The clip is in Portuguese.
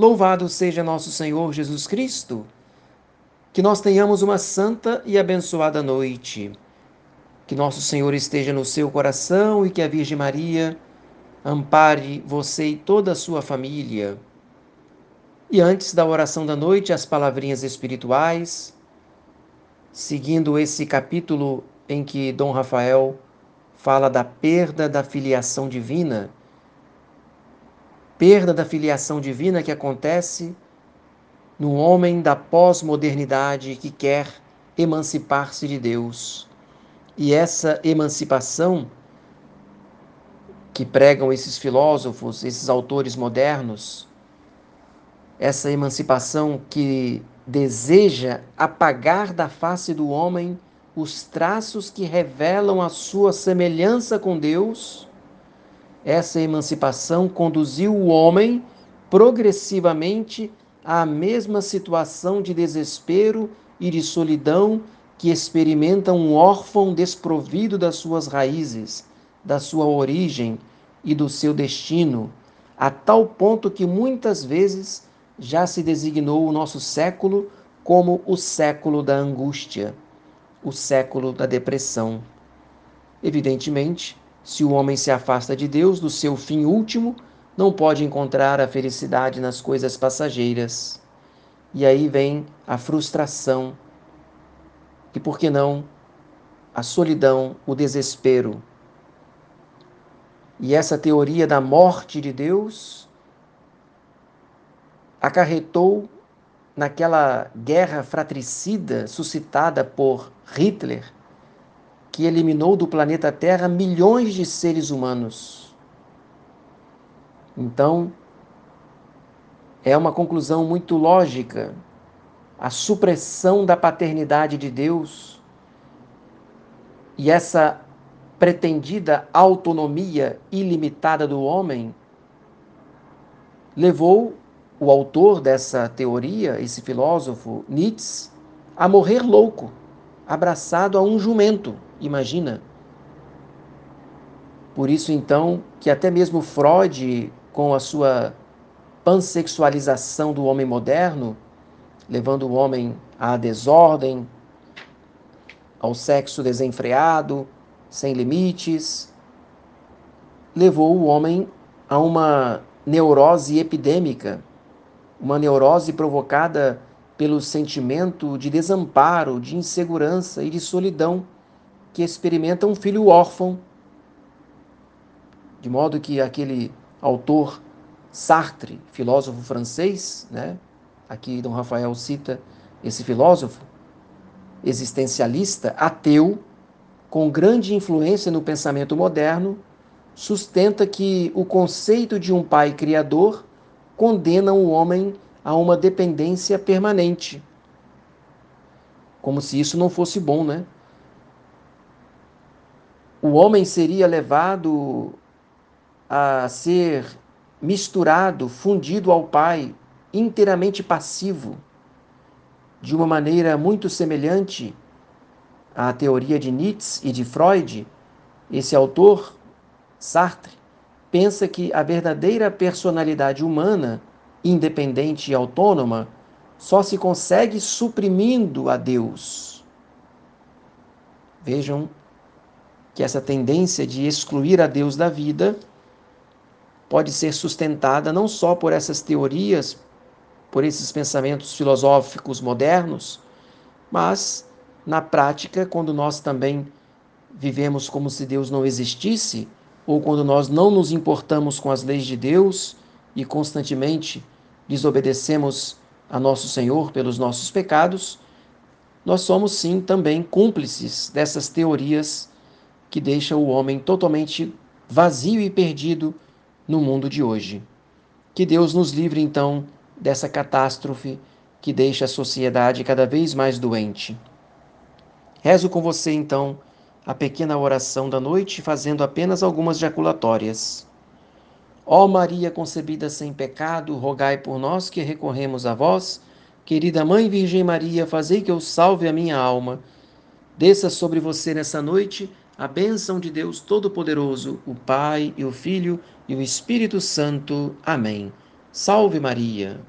Louvado seja nosso Senhor Jesus Cristo. Que nós tenhamos uma santa e abençoada noite. Que nosso Senhor esteja no seu coração e que a Virgem Maria ampare você e toda a sua família. E antes da oração da noite, as palavrinhas espirituais, seguindo esse capítulo em que Dom Rafael fala da perda da filiação divina perda da filiação divina que acontece no homem da pós-modernidade que quer emancipar-se de Deus. E essa emancipação que pregam esses filósofos, esses autores modernos, essa emancipação que deseja apagar da face do homem os traços que revelam a sua semelhança com Deus essa emancipação conduziu o homem progressivamente à mesma situação de desespero e de solidão que experimenta um órfão desprovido das suas raízes, da sua origem e do seu destino, a tal ponto que muitas vezes já se designou o nosso século como o século da angústia, o século da depressão. Evidentemente, se o homem se afasta de Deus, do seu fim último, não pode encontrar a felicidade nas coisas passageiras. E aí vem a frustração, e por que não a solidão, o desespero. E essa teoria da morte de Deus acarretou naquela guerra fratricida suscitada por Hitler que eliminou do planeta Terra milhões de seres humanos. Então, é uma conclusão muito lógica. A supressão da paternidade de Deus e essa pretendida autonomia ilimitada do homem levou o autor dessa teoria, esse filósofo Nietzsche, a morrer louco, abraçado a um jumento. Imagina. Por isso, então, que até mesmo Freud, com a sua pansexualização do homem moderno, levando o homem à desordem, ao sexo desenfreado, sem limites, levou o homem a uma neurose epidêmica, uma neurose provocada pelo sentimento de desamparo, de insegurança e de solidão que experimenta um filho órfão, de modo que aquele autor Sartre, filósofo francês, né? aqui Dom Rafael cita esse filósofo existencialista, ateu, com grande influência no pensamento moderno, sustenta que o conceito de um pai criador condena o homem a uma dependência permanente. Como se isso não fosse bom, né? O homem seria levado a ser misturado, fundido ao Pai, inteiramente passivo, de uma maneira muito semelhante à teoria de Nietzsche e de Freud. Esse autor, Sartre, pensa que a verdadeira personalidade humana, independente e autônoma, só se consegue suprimindo a Deus. Vejam que essa tendência de excluir a Deus da vida pode ser sustentada não só por essas teorias, por esses pensamentos filosóficos modernos, mas na prática, quando nós também vivemos como se Deus não existisse, ou quando nós não nos importamos com as leis de Deus e constantemente desobedecemos a nosso Senhor pelos nossos pecados, nós somos sim também cúmplices dessas teorias que deixa o homem totalmente vazio e perdido no mundo de hoje. Que Deus nos livre então dessa catástrofe que deixa a sociedade cada vez mais doente. Rezo com você então a pequena oração da noite, fazendo apenas algumas jaculatórias. Ó Maria concebida sem pecado, rogai por nós que recorremos a vós. Querida Mãe Virgem Maria, fazei que eu salve a minha alma. Desça sobre você nessa noite a bênção de Deus Todo-Poderoso, o Pai e o Filho e o Espírito Santo. Amém. Salve Maria!